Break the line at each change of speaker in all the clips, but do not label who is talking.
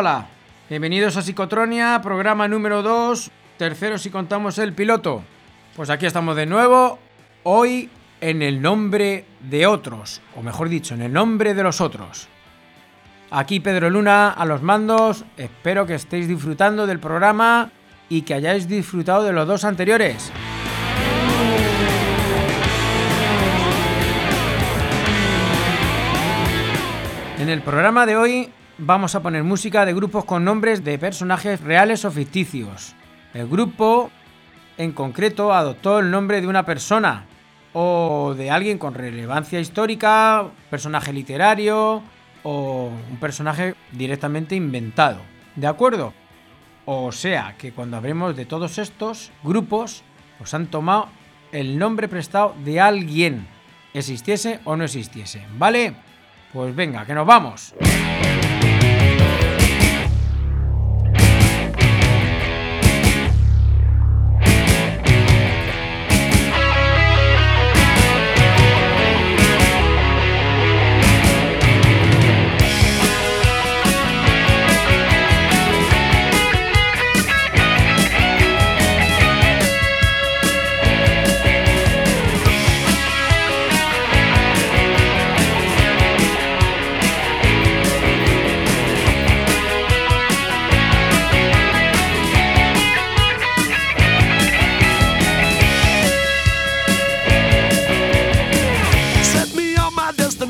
Hola. Bienvenidos a Psicotronia, programa número 2, tercero si contamos el piloto. Pues aquí estamos de nuevo, hoy en el nombre de otros, o mejor dicho, en el nombre de los otros. Aquí Pedro Luna a los mandos, espero que estéis disfrutando del programa y que hayáis disfrutado de los dos anteriores. En el programa de hoy vamos a poner música de grupos con nombres de personajes reales o ficticios. El grupo en concreto adoptó el nombre de una persona o de alguien con relevancia histórica, personaje literario o un personaje directamente inventado. ¿De acuerdo? O sea que cuando hablemos de todos estos grupos, pues han tomado el nombre prestado de alguien, existiese o no existiese. ¿Vale? Pues venga, que nos vamos.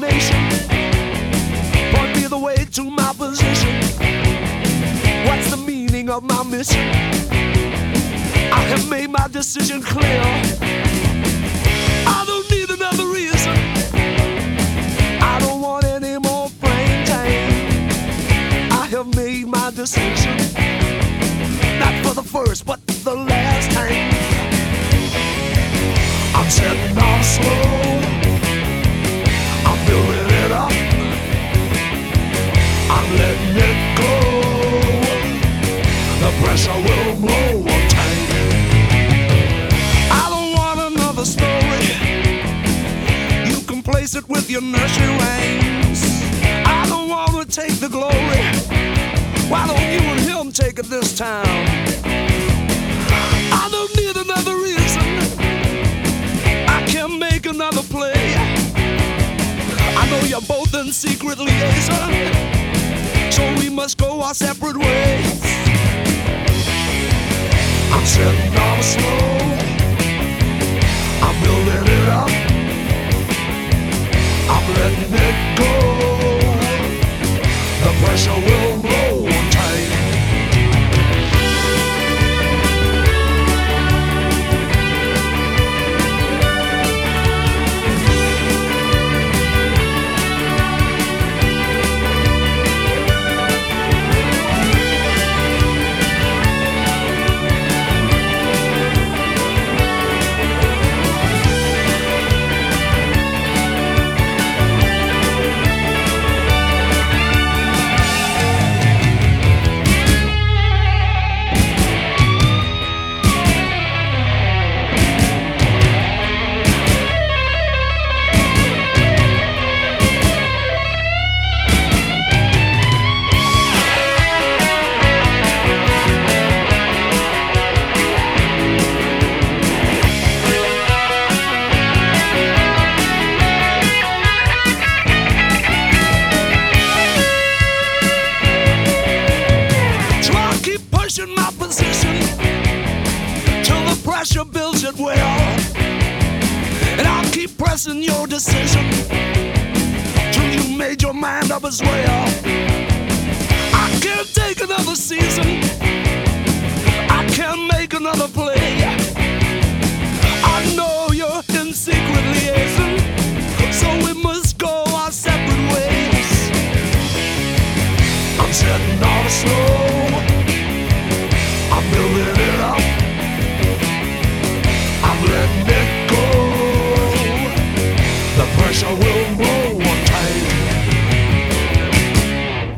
Destination. Point me the way to my position. What's the meaning of my mission? I have made my decision clear. I don't need another reason. I don't want any more brain time. I have made my decision. Not for the first, but the last time. I'm setting off slow. Pressure will blow on tight. I don't want another story. You can place it with your nursery rhymes. I don't want to take the glory. Why don't you and him take it this time? I don't need another reason. I can make another play. I know you're both in secret liaison, so we must go our separate ways. I'm setting off slow. I'm building it up. I'm letting it go. The pressure will roll trusting your decision till you made your mind up as well. I can't take another season. I can't make another play. I know you're in secret liaison, so we must go our separate ways. I'm setting all the snow.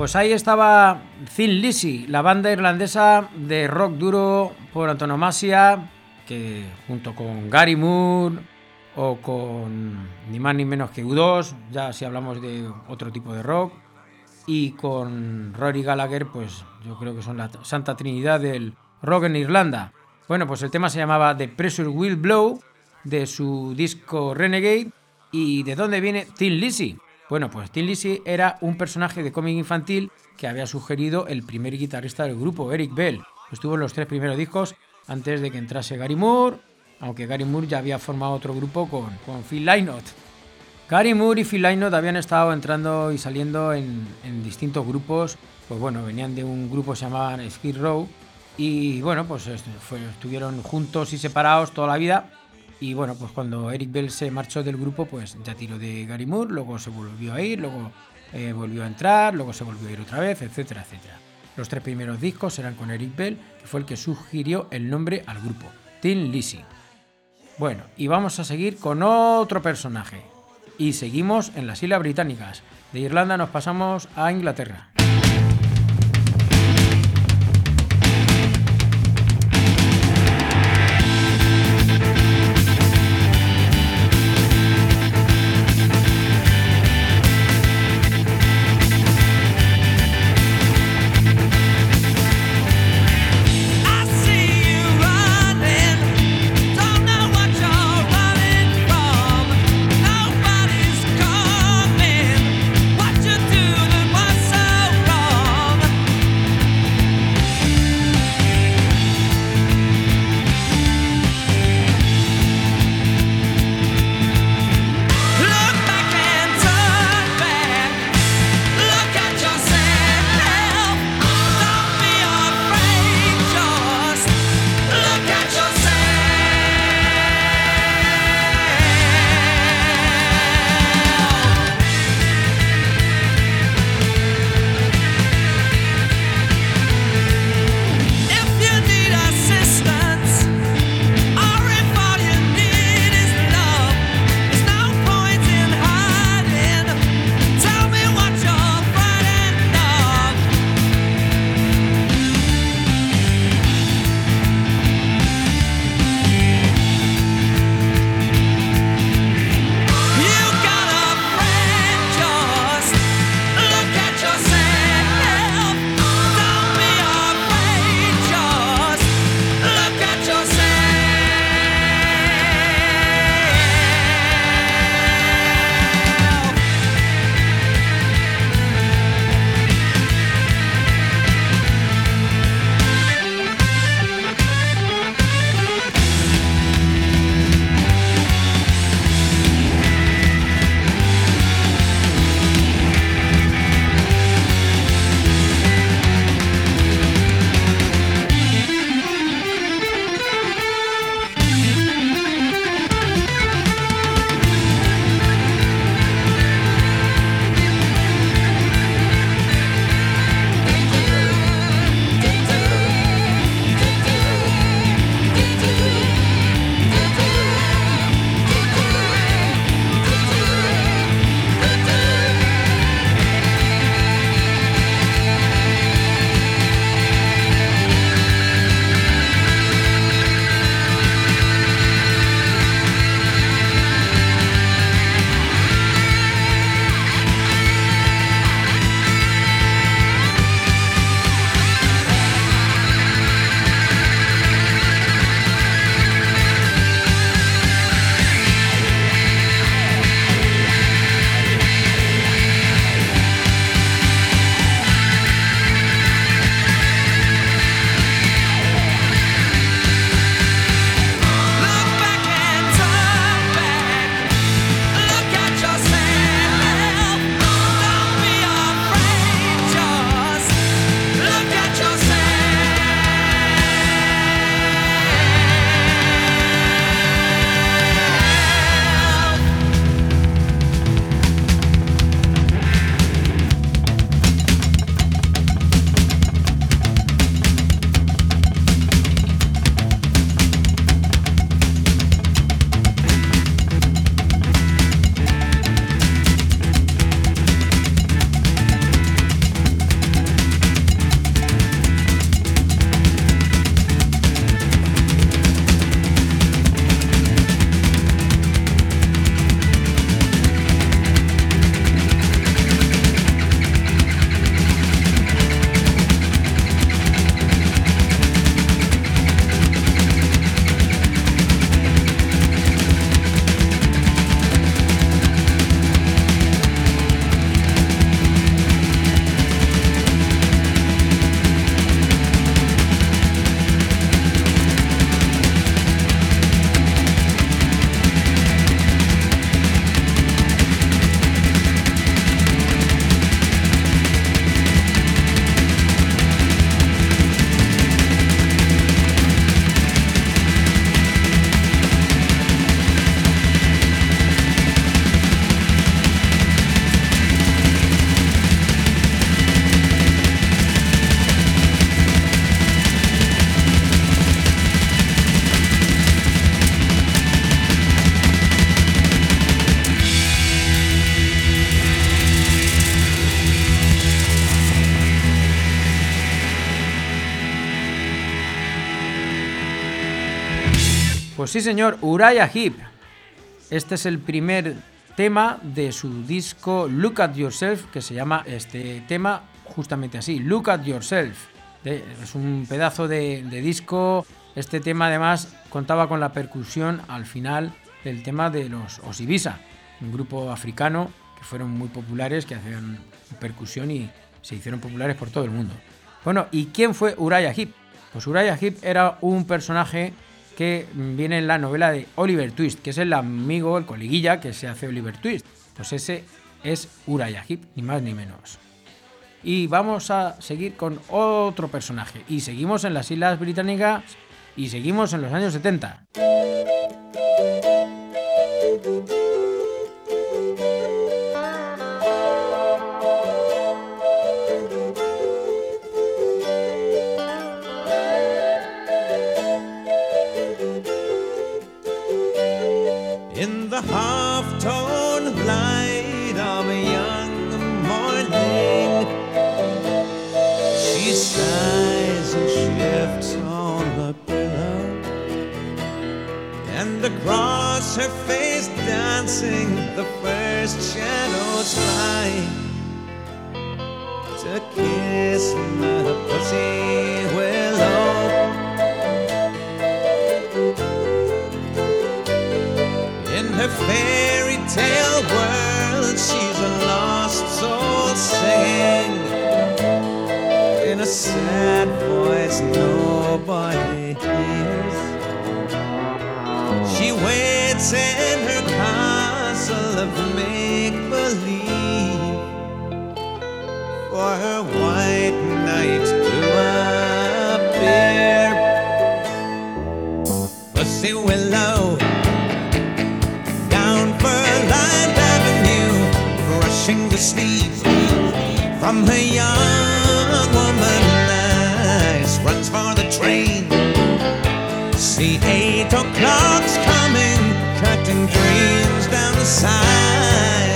Pues ahí estaba Thin Lizzy, la banda irlandesa de rock duro por antonomasia, que junto con Gary Moore o con ni más ni menos que U2, ya si hablamos de otro tipo de rock, y con Rory Gallagher, pues yo creo que son la santa trinidad del rock en Irlanda. Bueno, pues el tema se llamaba The Pressure Will Blow, de su disco Renegade. ¿Y de dónde viene Thin Lizzy? Bueno, pues Thin Lizzy era un personaje de cómic infantil que había sugerido el primer guitarrista del grupo, Eric Bell. Estuvo en los tres primeros discos antes de que entrase Gary Moore, aunque Gary Moore ya había formado otro grupo con, Phil Lynott. Gary Moore y Phil Lynott habían estado entrando y saliendo en, distintos grupos, pues bueno, venían de un grupo que se llamaba Skid Row y bueno, pues estuvieron juntos y separados toda la vida y bueno, pues cuando Eric Bell se marchó del grupo, pues ya tiró de Gary Moore, luego se volvió a ir, luego eh, volvió a entrar, luego se volvió a ir otra vez, etcétera, etcétera. Los tres primeros discos eran con Eric Bell, que fue el que sugirió el nombre al grupo, Tim Lizzy. Bueno, y vamos a seguir con otro personaje. Y seguimos en las Islas Británicas. De Irlanda nos pasamos a Inglaterra.
Sí, señor, Uriah Heep. Este es el primer tema de su disco Look at Yourself, que se llama este tema justamente así, Look at Yourself. Es un pedazo de, disco. Este tema además contaba con la percusión al final del tema de los Osibisa, un grupo africano que fueron muy populares, que hacían percusión y se hicieron populares por todo el mundo. Bueno, ¿y quién fue Uriah Heep? Pues Uriah Heep era un personaje que viene en la novela de Oliver Twist, que es el amigo, el coleguilla que se hace Oliver Twist. Pues ese es Uriah Heep, ni más ni menos. Y vamos a seguir con otro personaje. Y seguimos en las Islas Británicas y seguimos en los años 70. Her face dancing, the first shadows fly to kiss my pussy willow. In her fairy tale world, she's a lost soul singing in a sad voice nobody hears. Waits in her castle of make believe for her white knight to appear. Pussy Willow down Furland Avenue, brushing the sleep from her young woman eyes, runs for the train. See eight o'clock's sign.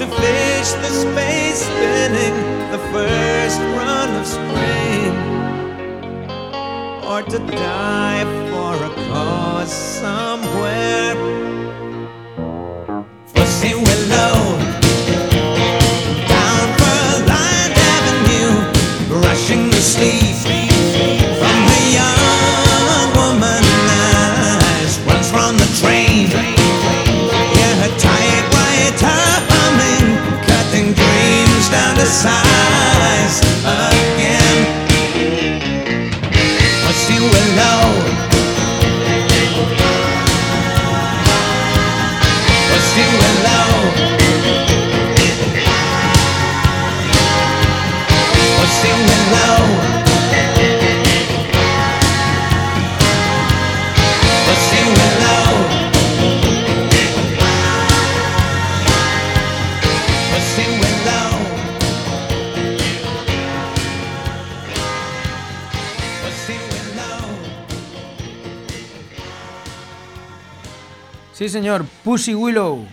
To fish the space spinning the first run of spring, or to die señor, Pussy Willow.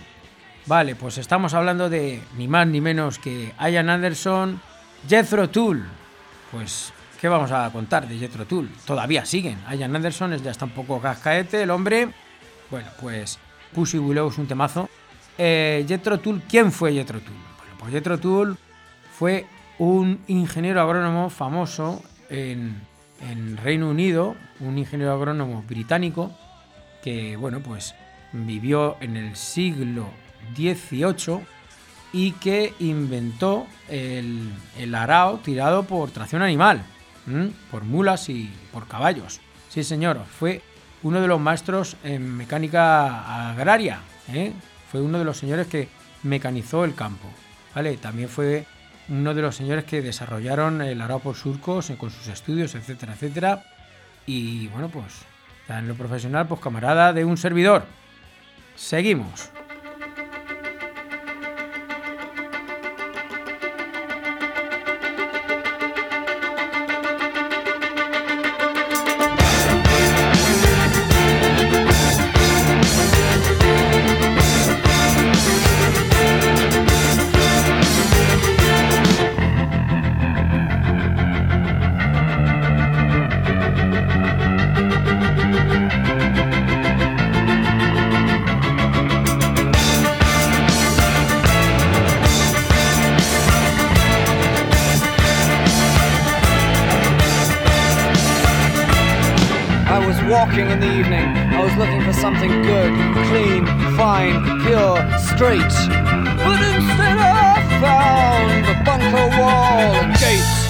Vale, pues estamos hablando de ni más ni menos que Ian Anderson, Jethro Tull. Pues, ¿qué vamos a contar de Jethro Tull? Todavía siguen. Ian Anderson es- ya está un poco cascaete, el hombre. Bueno, pues Pussy Willow es un temazo. Eh, Jethro Tull, ¿quién fue Jethro Tull? Bueno, pues Jethro Tull fue un ingeniero agrónomo famoso en, en Reino Unido, un ingeniero agrónomo británico
que, bueno, pues vivió en el siglo XVIII y que inventó el, el arao tirado por tracción animal, por mulas y por caballos. Sí, señor, fue uno de los maestros en mecánica agraria, ¿eh? fue uno de los señores que mecanizó el campo, ¿vale? También fue uno de los señores que desarrollaron el arao por surcos eh, con sus estudios, etcétera, etcétera. Y bueno, pues en lo profesional, pues camarada de un servidor. Seguimos.
But instead I found a bunker wall and gates.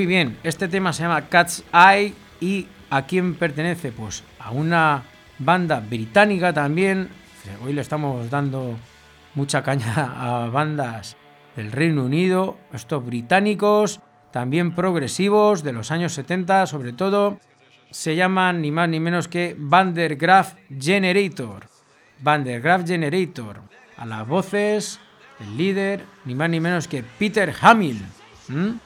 Muy bien, este tema se llama Cat's Eye y ¿a quién pertenece? Pues a una banda británica también. Hoy le estamos dando mucha caña a bandas del Reino Unido, estos británicos, también progresivos de los años 70 sobre todo. Se llaman ni más ni menos que Vandergraaf Generator. Vandergraaf Generator. A las voces, el líder, ni más ni menos que Peter Hamill. ¿m?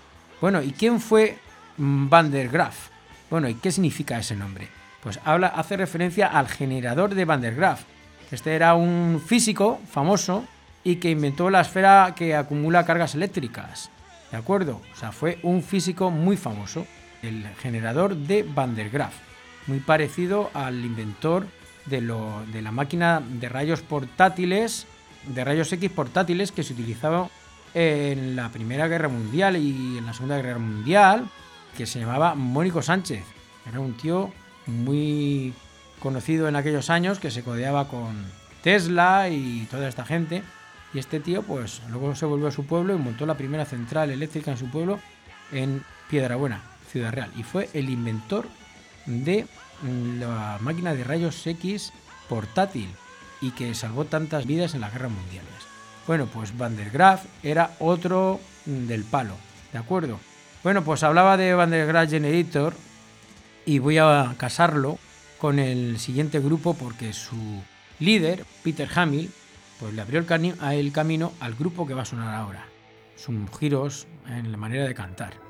Bueno, ¿y quién fue Van der Graaf? Bueno, ¿y qué significa ese nombre? Pues habla, hace referencia al generador de Van der Graaf. Este era un físico famoso y que inventó la esfera que acumula cargas eléctricas. ¿De acuerdo? O sea, fue un físico muy famoso, el generador de Van der Graaf. Muy parecido al inventor de, lo- de la máquina de rayos portátiles, de rayos X portátiles que se utilizaba en la Primera Guerra Mundial y en la Segunda Guerra Mundial, que se llamaba Mónico Sánchez. Era un tío muy conocido en aquellos años que se codeaba con Tesla y toda esta gente. Y este tío, pues luego se volvió a su pueblo y montó la primera central eléctrica en su pueblo en Piedrabuena, Ciudad Real. Y fue el inventor de la máquina de rayos X portátil y que salvó tantas vidas en las guerras mundiales. Bueno, pues Van der Graaf era otro mm, del palo, ¿de acuerdo? Bueno, pues hablaba de Van der Graaf Generator y voy a casarlo con el siguiente grupo porque su líder, Peter Hamill, pues le abrió el, el camino al grupo que va a sonar ahora. Son giros en la manera de cantar.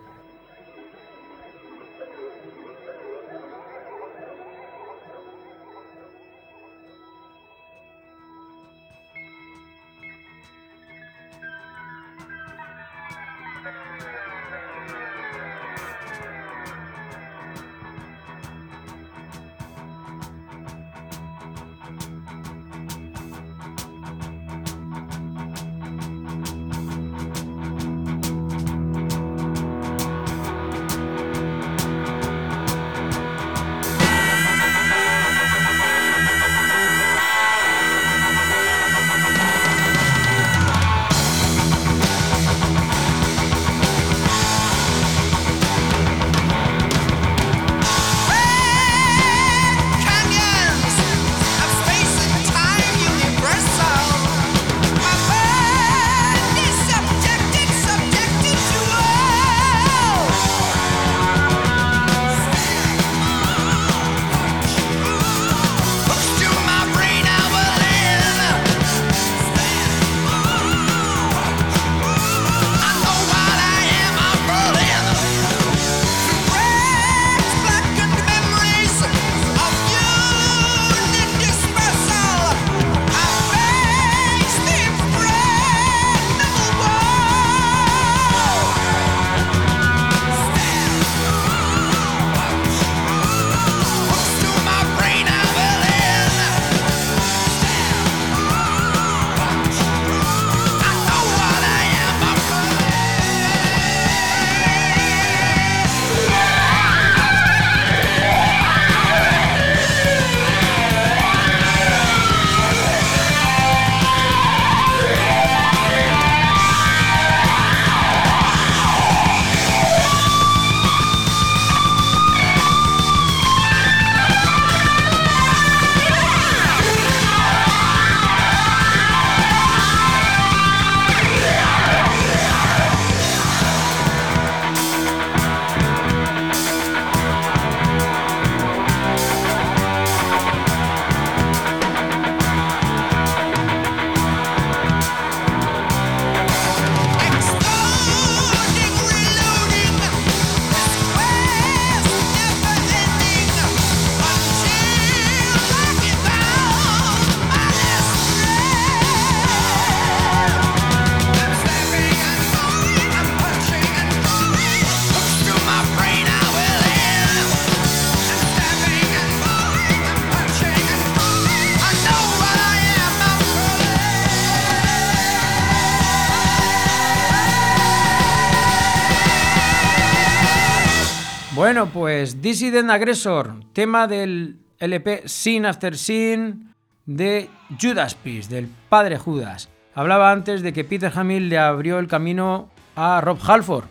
Bueno, pues Dissident Aggressor, tema del LP Sin After Sin de Judas Priest, del padre Judas. Hablaba antes de que Peter Hamill le abrió el camino a Rob Halford.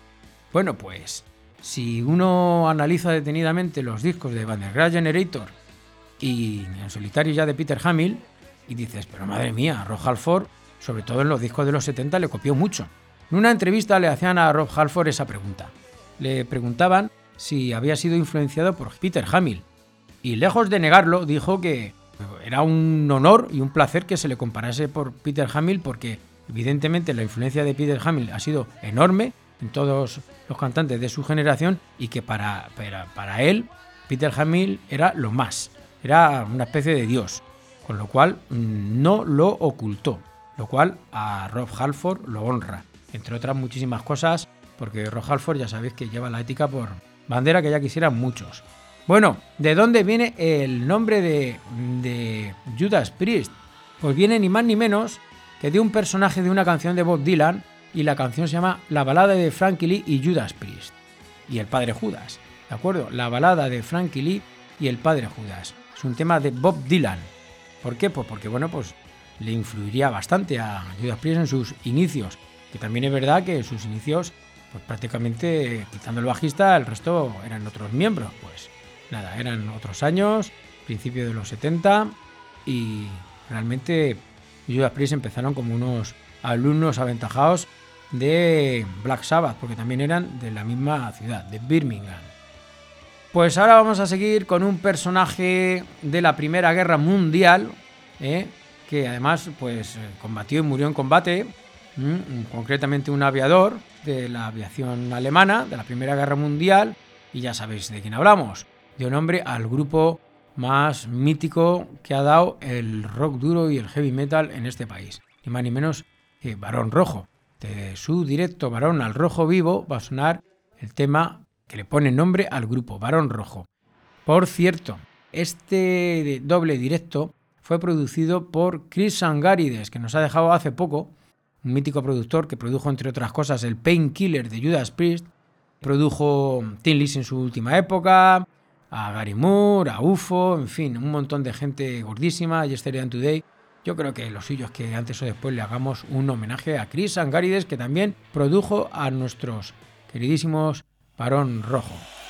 Bueno, pues si uno analiza detenidamente los discos de Vandergraaf Generator y en solitario ya de Peter Hamill, y dices, pero madre mía, Rob Halford, sobre todo en los discos de los 70, le copió mucho. En una entrevista le hacían a Rob Halford esa pregunta. Le preguntaban si había sido influenciado por Peter Hamill. Y lejos de negarlo, dijo que era un honor y un placer que se le comparase por Peter Hamill porque evidentemente la influencia de Peter Hamill ha sido enorme en todos los cantantes de su generación y que para, para, para él Peter Hamill era lo más, era una especie de dios, con lo cual mm, no lo ocultó, lo cual a Rob Halford lo honra, entre otras muchísimas cosas, porque Rob Halford ya sabéis que lleva la ética por bandera que ya quisieran muchos. Bueno, ¿de dónde viene el nombre de, Judas Priest? Pues viene ni más ni menos que de un personaje de una canción de Bob Dylan y la canción se llama La balada de Frankie Lee y Judas Priest y el padre Judas, ¿de acuerdo? La balada de Frankie Lee y el padre Judas. Es un tema de Bob Dylan. ¿Por qué? Pues porque bueno, pues le influiría bastante a Judas Priest en sus inicios, que también es verdad que sus inicios pues prácticamente quitando el bajista, el resto eran otros miembros, pues nada, eran otros años, principio de los 70 y realmente Judas Priest empezaron como unos alumnos aventajados de Black Sabbath, porque también eran de la misma ciudad, de Birmingham. Pues ahora vamos a seguir con un personaje de la Primera Guerra Mundial, ¿eh? que además pues combatió y murió en combate. Concretamente un aviador de la aviación alemana de la Primera Guerra Mundial, y ya sabéis de quién hablamos. Dio nombre al grupo más mítico que ha dado el rock duro y el heavy metal en este país, ni más ni menos que Barón Rojo. De su directo Barón al Rojo Vivo va a sonar el tema que le pone nombre al grupo, Barón Rojo. Por cierto, este doble directo fue producido por Chris Sangarides, que nos ha dejado hace poco, un mítico productor que produjo, entre otras cosas, el Painkiller de Judas Priest, produjo Tin Lizzy en su última época, a Gary Moore, a UFO, en fin, un montón de gente gordísima, Yesterday and Today. Yo creo que lo suyo es que antes o después le hagamos un homenaje a Chris Sangarides, que también produjo a nuestros queridísimos Barón Rojo.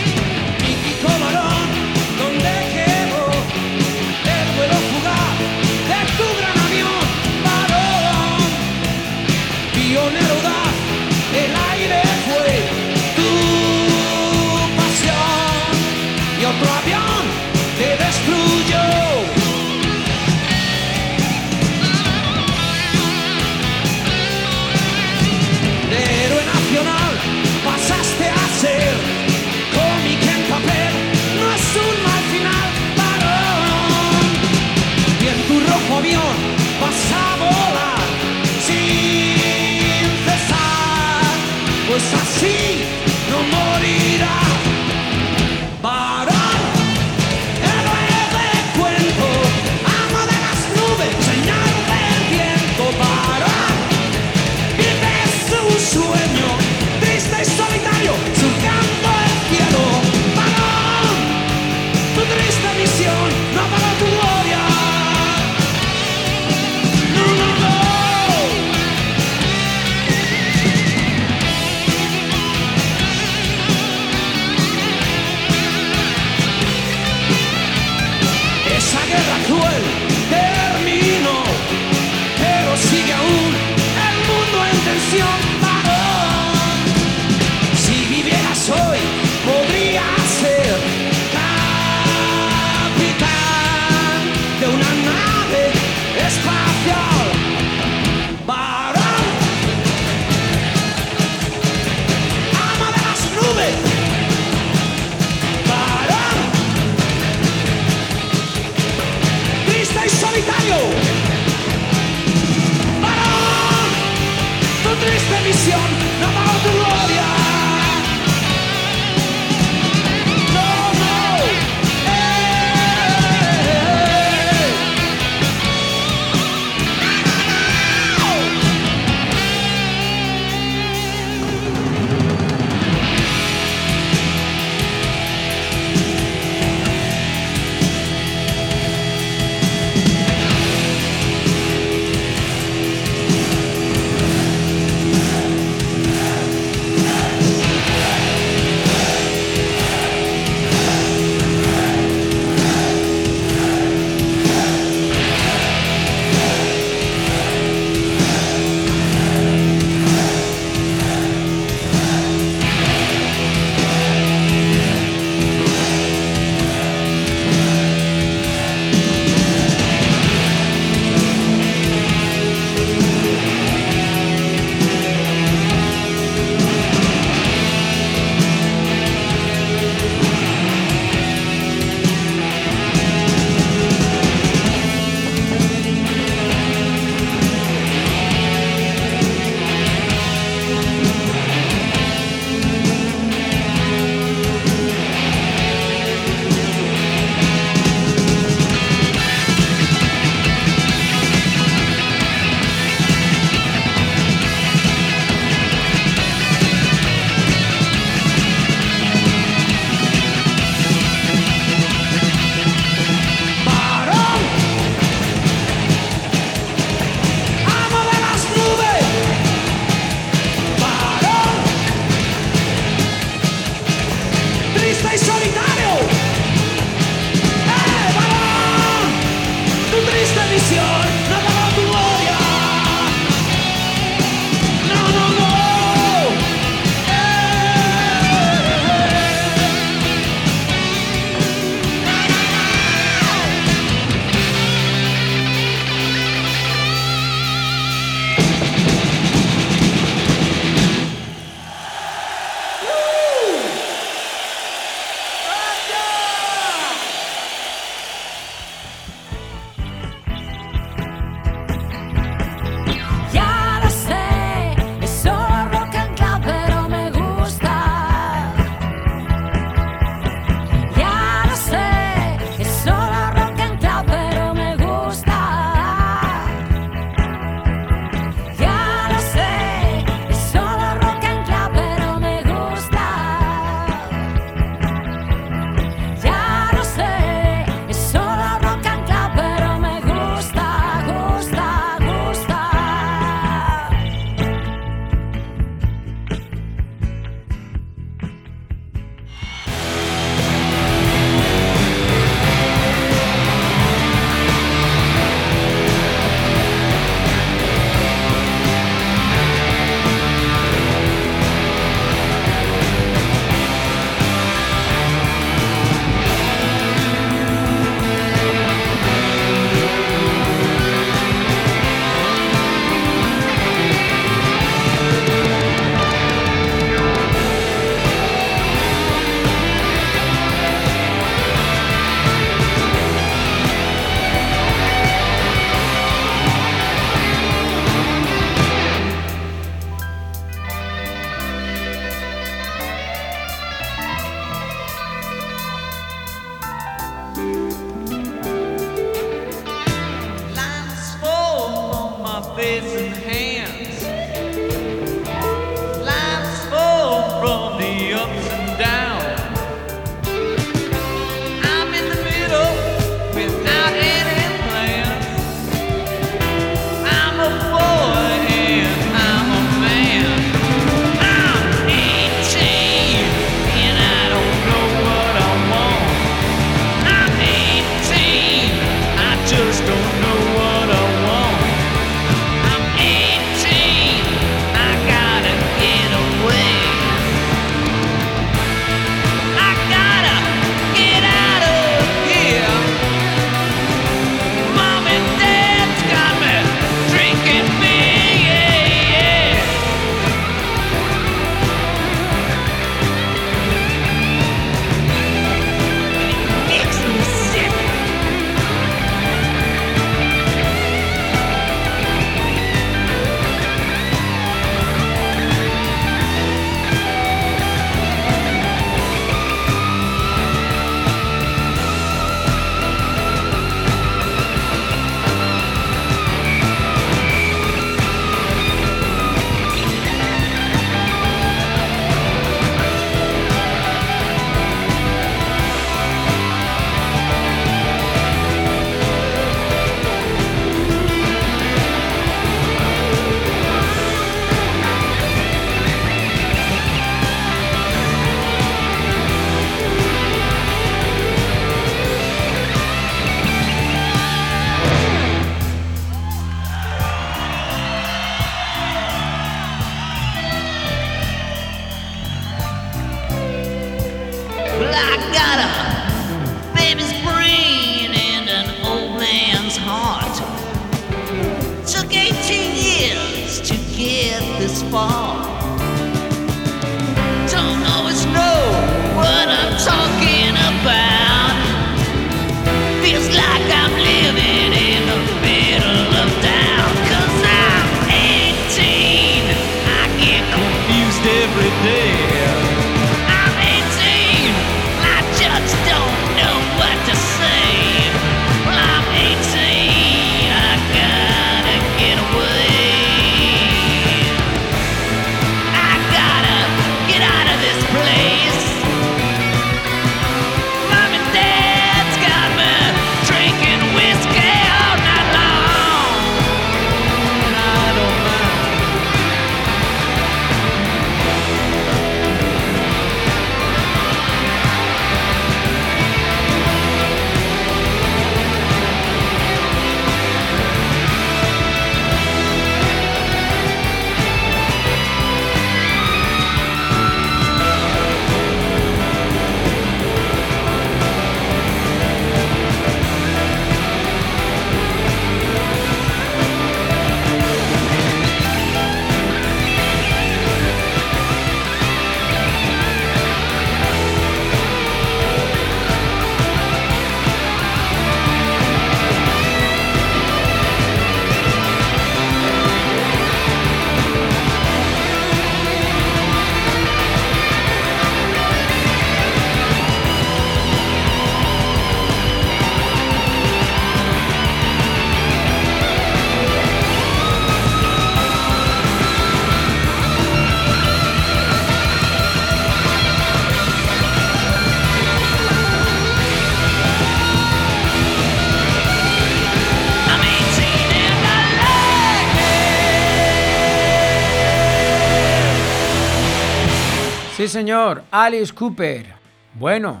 Señor, Alice Cooper. Bueno,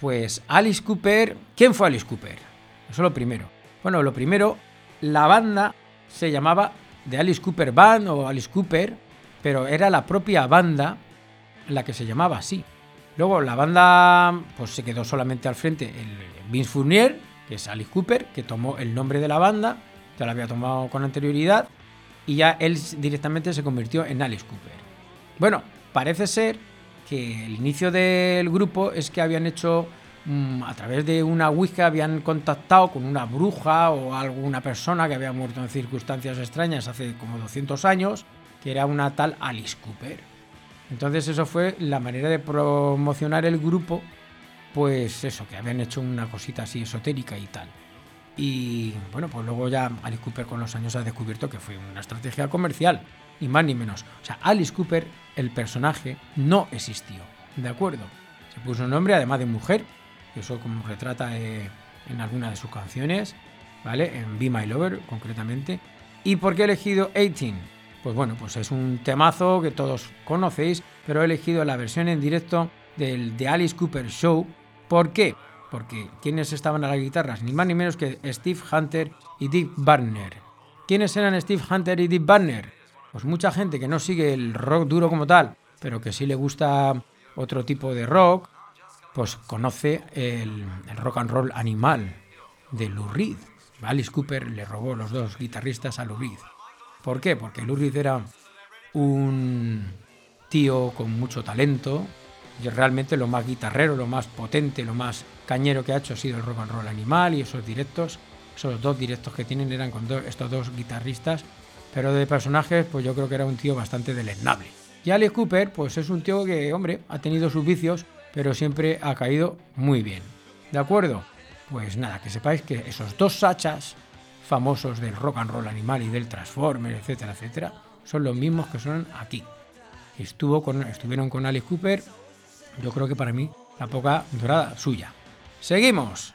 pues Alice Cooper. ¿Quién fue Alice Cooper? Eso es lo primero. Bueno, lo primero, la banda se llamaba The Alice Cooper Band o Alice Cooper, pero era la propia banda la que se llamaba así. Luego la banda pues se quedó solamente al frente el Vince Fournier, que es Alice Cooper, que tomó el nombre de la banda, ya lo había tomado con anterioridad, y ya él directamente se convirtió en Alice Cooper. Bueno, parece ser que el inicio del grupo es que habían hecho mm, a través de una Ouija habían contactado con una bruja o alguna persona que había muerto en circunstancias extrañas hace como 200 años, que era una tal Alice Cooper. Entonces eso fue la manera de promocionar el grupo, pues eso, que habían hecho una cosita así esotérica y tal. Y bueno, pues luego ya Alice Cooper con los años ha descubierto que fue una estrategia comercial, ni más ni menos. O sea, Alice Cooper, el personaje, no existió. ¿De acuerdo? Se puso un nombre además de mujer, y eso como retrata eh, en alguna de sus canciones, ¿vale? En Be My Lover, concretamente. ¿Y por qué he elegido 18? Pues bueno, pues es un temazo que todos conocéis, pero he elegido la versión en directo del The Alice Cooper Show. ¿Por qué? Porque ¿quiénes estaban a las guitarras? Ni más ni menos que Steve Hunter y Dick Barner. ¿Quiénes eran Steve Hunter y Dick Barner? Pues mucha gente que no sigue el rock duro como tal, pero que sí le gusta otro tipo de rock, pues conoce el, rock and roll animal de Lou Reed. Alice Cooper le robó los dos guitarristas a Lou Reed. ¿Por qué? Porque Lou Reed era un tío con mucho talento y realmente lo más guitarrero, lo más potente, lo más cañero que ha hecho ha sido el rock and roll animal y esos directos, esos dos directos que tienen eran con estos dos guitarristas, pero de personajes pues yo creo que era un tío bastante deleznable. Y Alice Cooper pues es un tío que, hombre, ha tenido sus vicios, pero siempre ha caído muy bien. ¿De acuerdo? Pues nada, que sepáis que esos dos sachas famosos del rock and roll animal y del Transformer, etcétera, etcétera, son los mismos que son aquí. Estuvo con, estuvieron con Alice Cooper, yo creo que para mí la poca dorada suya. Seguimos.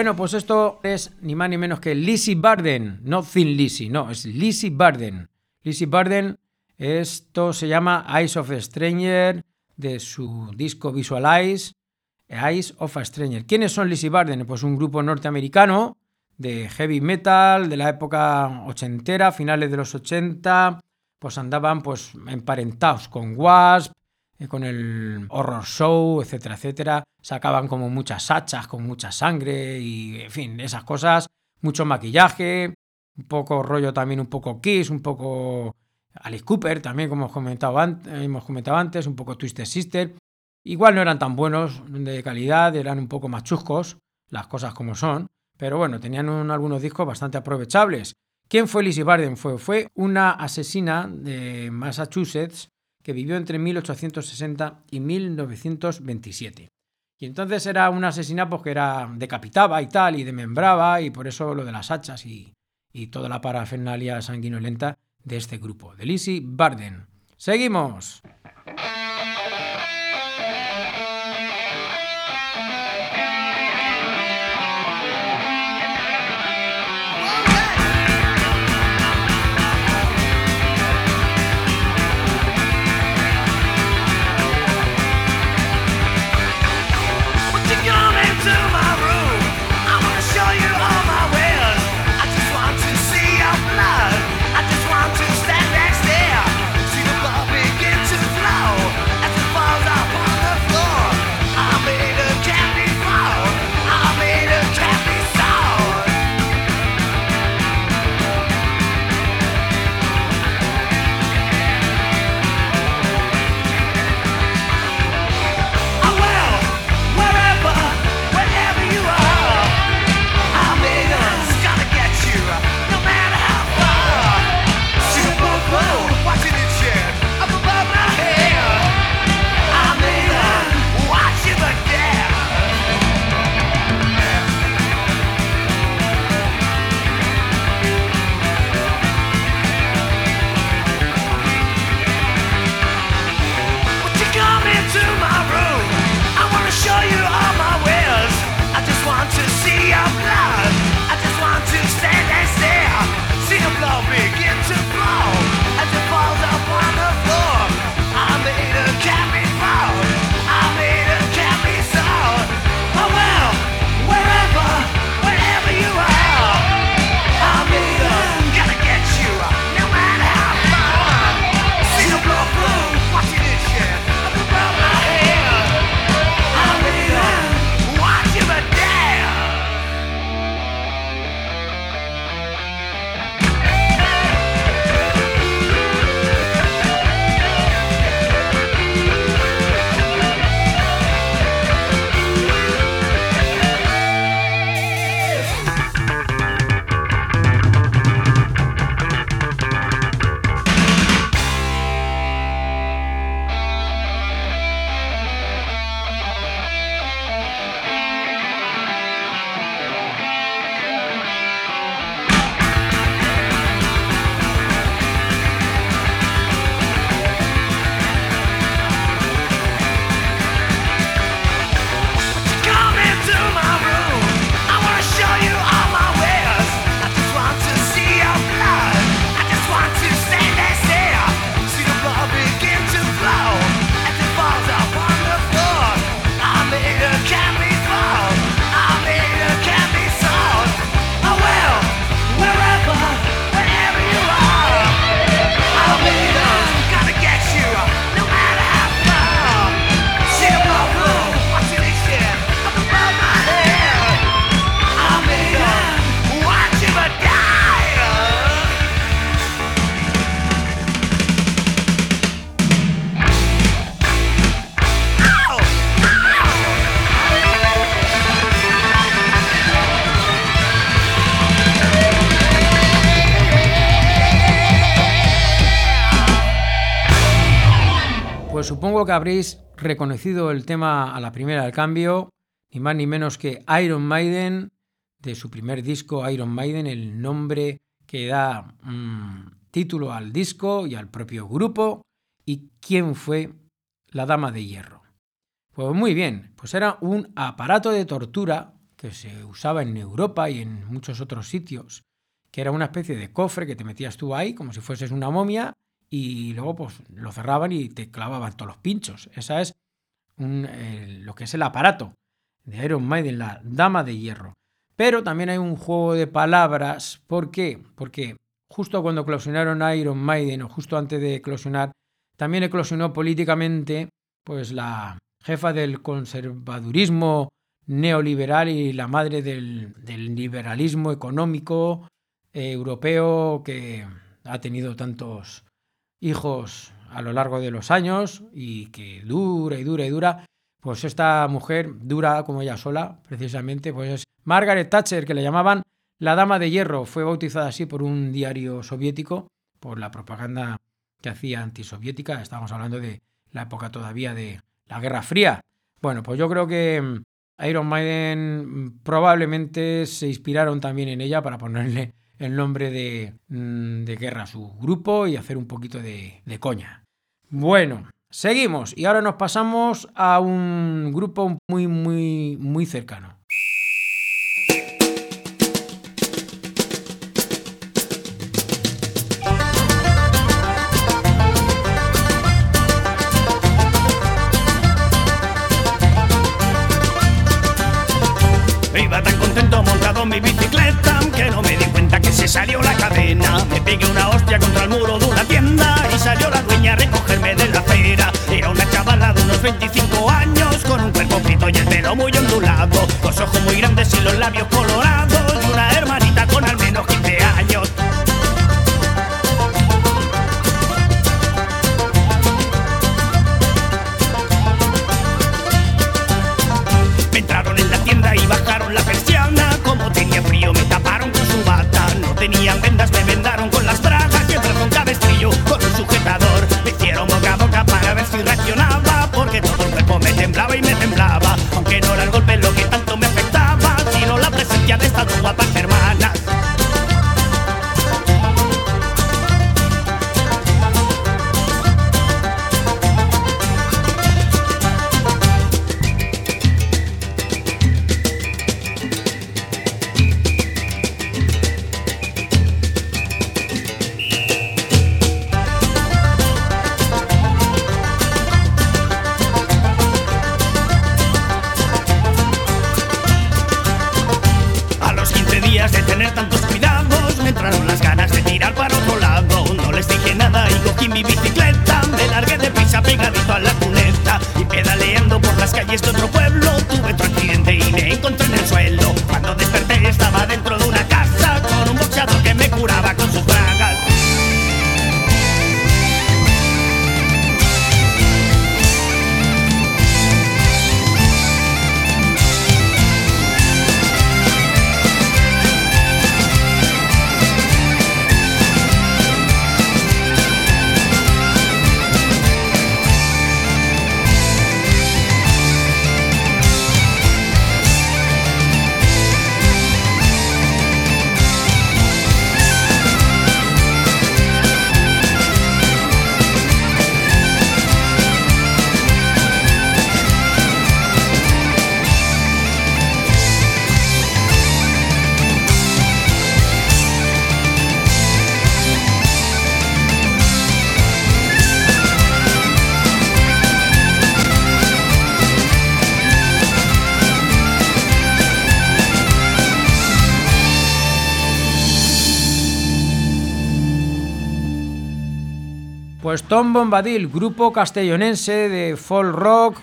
Bueno, pues esto es ni más ni menos que Lizzie Barden, no Thin Lizzie, no, es Lizzie Barden. Lizzie Barden, esto se llama Eyes of a Stranger, de su disco Visualize, Eyes of a Stranger. ¿Quiénes son Lizzie Barden? Pues un grupo norteamericano de heavy metal de la época ochentera, finales de los 80, pues andaban pues emparentados con Wasp, con el horror show, etcétera, etcétera. Sacaban como muchas hachas con mucha sangre y, en fin, esas cosas. Mucho maquillaje, un poco rollo también, un poco Kiss, un poco Alice Cooper, también como hemos comentado, antes, hemos comentado antes, un poco Twisted Sister. Igual no eran tan buenos de calidad, eran un poco más chuscos, las cosas como son. Pero bueno, tenían un- algunos discos bastante aprovechables. ¿Quién fue Lizzie Barden? Fue, fue una asesina de Massachusetts que vivió entre 1860 y 1927. Y entonces era una asesina pues, que era decapitaba y tal, y desmembraba, y por eso lo de las hachas y, y toda la parafernalia sanguinolenta de este grupo, de Lizzie Barden. ¡Seguimos! Que habréis reconocido el tema a la primera del cambio, ni más ni menos que Iron Maiden, de su primer disco Iron Maiden, el nombre que da mm, título al disco y al propio grupo, y quién fue la Dama de Hierro. Pues muy bien, pues era un aparato de tortura
que se usaba en Europa y en muchos otros sitios, que era una especie de cofre que te metías tú ahí como si fueses una momia y luego pues lo cerraban y te clavaban todos los pinchos. Esa es lo que es el aparato de Iron Maiden, la Dama de Hierro. Pero también hay un juego de palabras. ¿Por qué? Porque justo cuando eclosionaron Iron Maiden o justo antes de eclosionar, también eclosionó políticamente pues la jefa del conservadurismo neoliberal y la madre del, del liberalismo económico eh, europeo que ha tenido tantos hijos a lo largo de los años y que dura y dura y dura. Pues esta mujer dura como ella sola, precisamente, pues es Margaret Thatcher, que le llamaban la Dama de Hierro. Fue bautizada así por un diario soviético, por la propaganda que hacía antisoviética. Estamos hablando de la época todavía de la Guerra Fría. Bueno, pues yo creo que mm, Iron Maiden probablemente se inspiraron también en ella para ponerle el nombre de, mm, de guerra a su grupo y hacer un poquito de, de coña. Bueno, seguimos y ahora nos pasamos a un grupo muy, muy, muy cercano.
Salió la cadena. Me pegué una hostia contra el muro de una tienda y salió la dueña a recogerme de la acera. Era una chavala de unos 25 años con un cuerpo frito y el pelo muy ondulado, los ojos muy grandes y los labios colorados la presencia de estas dos
Tom Bombadil, grupo castellonense de folk rock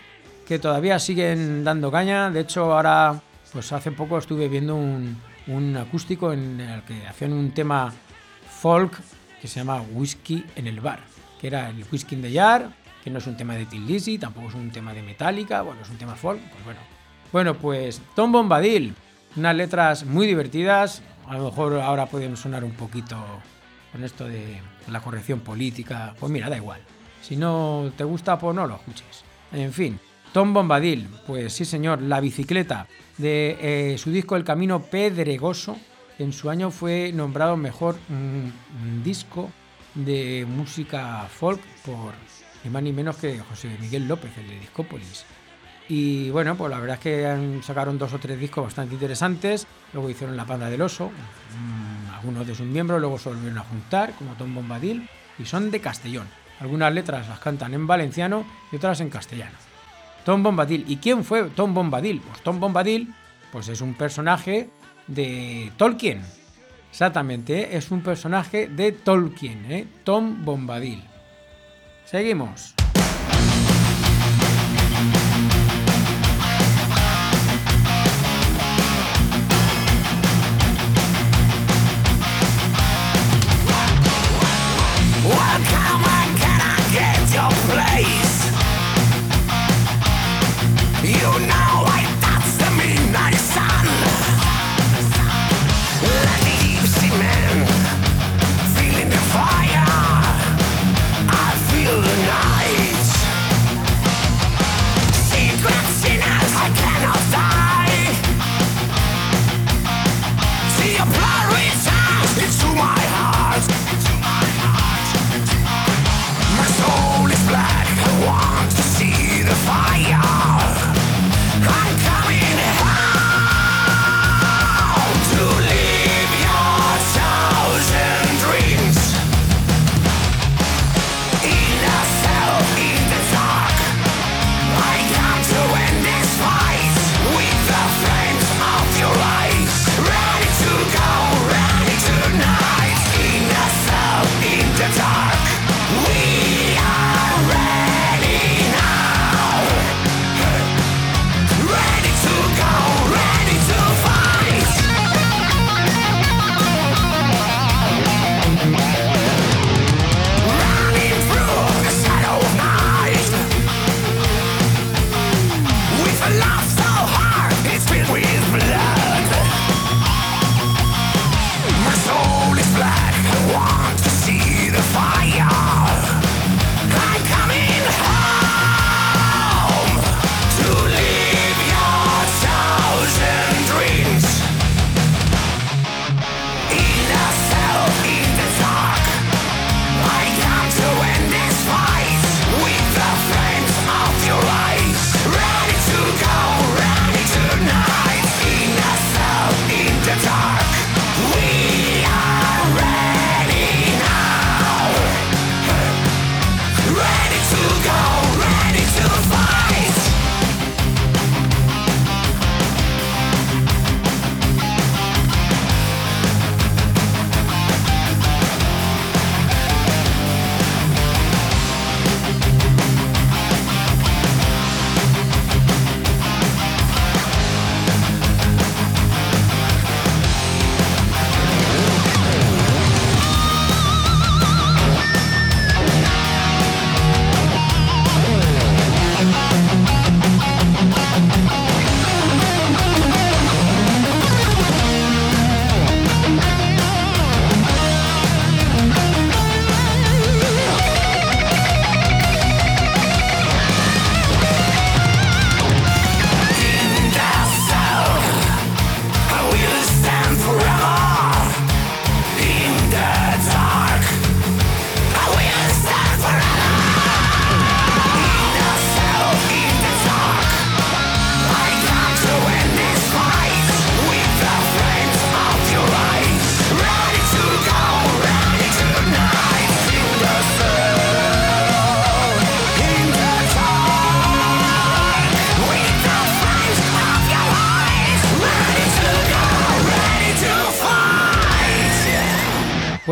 que todavía siguen dando caña. De hecho, ahora, pues hace poco estuve viendo un, acústico en el que hacían un tema folk que se llama Whisky en el bar, que era el Whisky in the Jar, que no es un tema de Till tampoco es un tema de Metallica, bueno, es un tema folk, pues bueno. Bueno, pues Tom Bombadil, unas letras muy divertidas, a lo mejor ahora pueden sonar un poquito con esto de la corrección política, pues mira, da igual. Si no te gusta, pues no lo escuches. En fin, Tom Bombadil, pues sí señor, La bicicleta, de eh, su disco El Camino Pedregoso, en su año fue nombrado mejor mm, disco de música folk por ni más ni menos que José Miguel López, el de Discópolis.
Y bueno, pues la verdad es que sacaron dos o tres discos bastante interesantes. Luego hicieron La Panda del Oso, mm, algunos de sus miembros, luego se volvieron a juntar, como Tom Bombadil, y son de Castellón. Algunas letras las cantan en valenciano y otras en castellano. Tom Bombadil. ¿Y quién fue Tom Bombadil? Pues Tom Bombadil pues es un personaje de Tolkien. Exactamente, es un personaje de Tolkien, ¿eh? Tom Bombadil. Seguimos.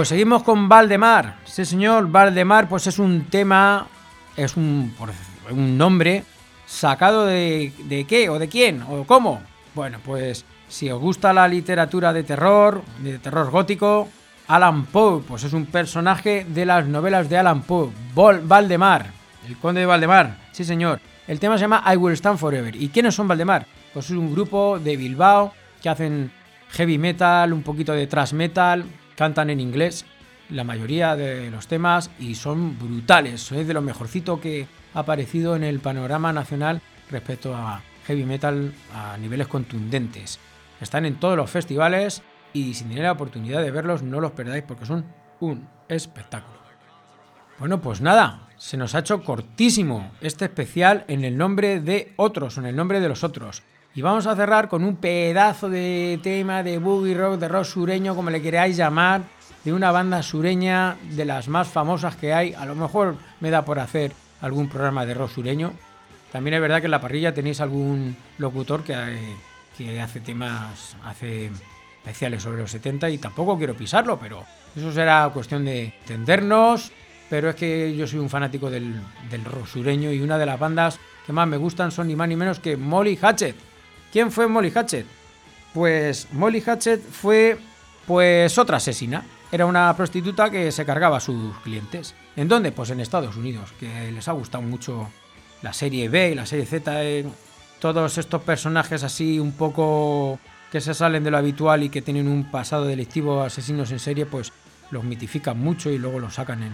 Pues seguimos con Valdemar. Sí, señor, Valdemar, pues es un tema, es un, nombre sacado de, qué o de quién o cómo. Bueno, pues si os gusta la literatura de terror, de terror gótico, Alan Poe, pues es un personaje de las novelas de Alan Poe, Valdemar, el conde de Valdemar. Sí, señor. El tema se llama I Will Stand Forever. ¿Y quiénes son Valdemar? Pues es un grupo de Bilbao que hacen heavy metal, un poquito de thrash metal, cantan en inglés la mayoría de los temas y son brutales. Es de lo mejorcito que ha aparecido en el panorama nacional respecto a heavy metal a niveles contundentes. Están en todos los festivales y si tenéis la oportunidad de verlos no los perdáis porque son un espectáculo.
Bueno, pues nada, se nos ha hecho cortísimo este especial en el nombre de otros, en el nombre de los otros. Y vamos a cerrar con un pedazo de tema de boogie rock, de rock sureño, como le queráis llamar, de una banda sureña de las más famosas que hay. A lo mejor me da por hacer algún programa de rock sureño. También es verdad que en la parrilla tenéis algún locutor que, eh, hace temas, especiales sobre los 70 y tampoco quiero pisarlo, pero eso será cuestión de entendernos. Pero es que yo soy un fanático del, del rock sureño y una de las bandas que más me gustan son ni más ni menos que Molly Hatchet. ¿Quién fue Molly Hatchet? Pues Molly Hatchet fue pues otra asesina. Era una prostituta que se cargaba a sus clientes. ¿En dónde? Pues en Estados Unidos, que les ha gustado mucho la serie B y la serie Z. eh, todos estos personajes así un poco que se salen de lo habitual y que tienen un pasado delictivo, asesinos en serie, pues los mitifican mucho y luego los sacan en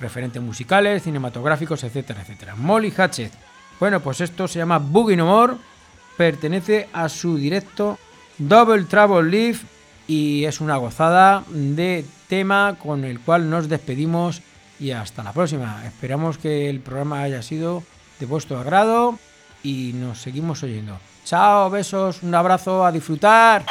referentes musicales, cinematográficos, etcétera, etcétera. Molly Hatchet. Bueno, pues esto se llama Boogie No More, pertenece a su directo Double Trouble Live y es una gozada de tema con el cual nos despedimos y hasta la próxima. Esperamos que el programa haya sido de vuestro agrado y nos seguimos oyendo. Chao, besos, un abrazo, a disfrutar.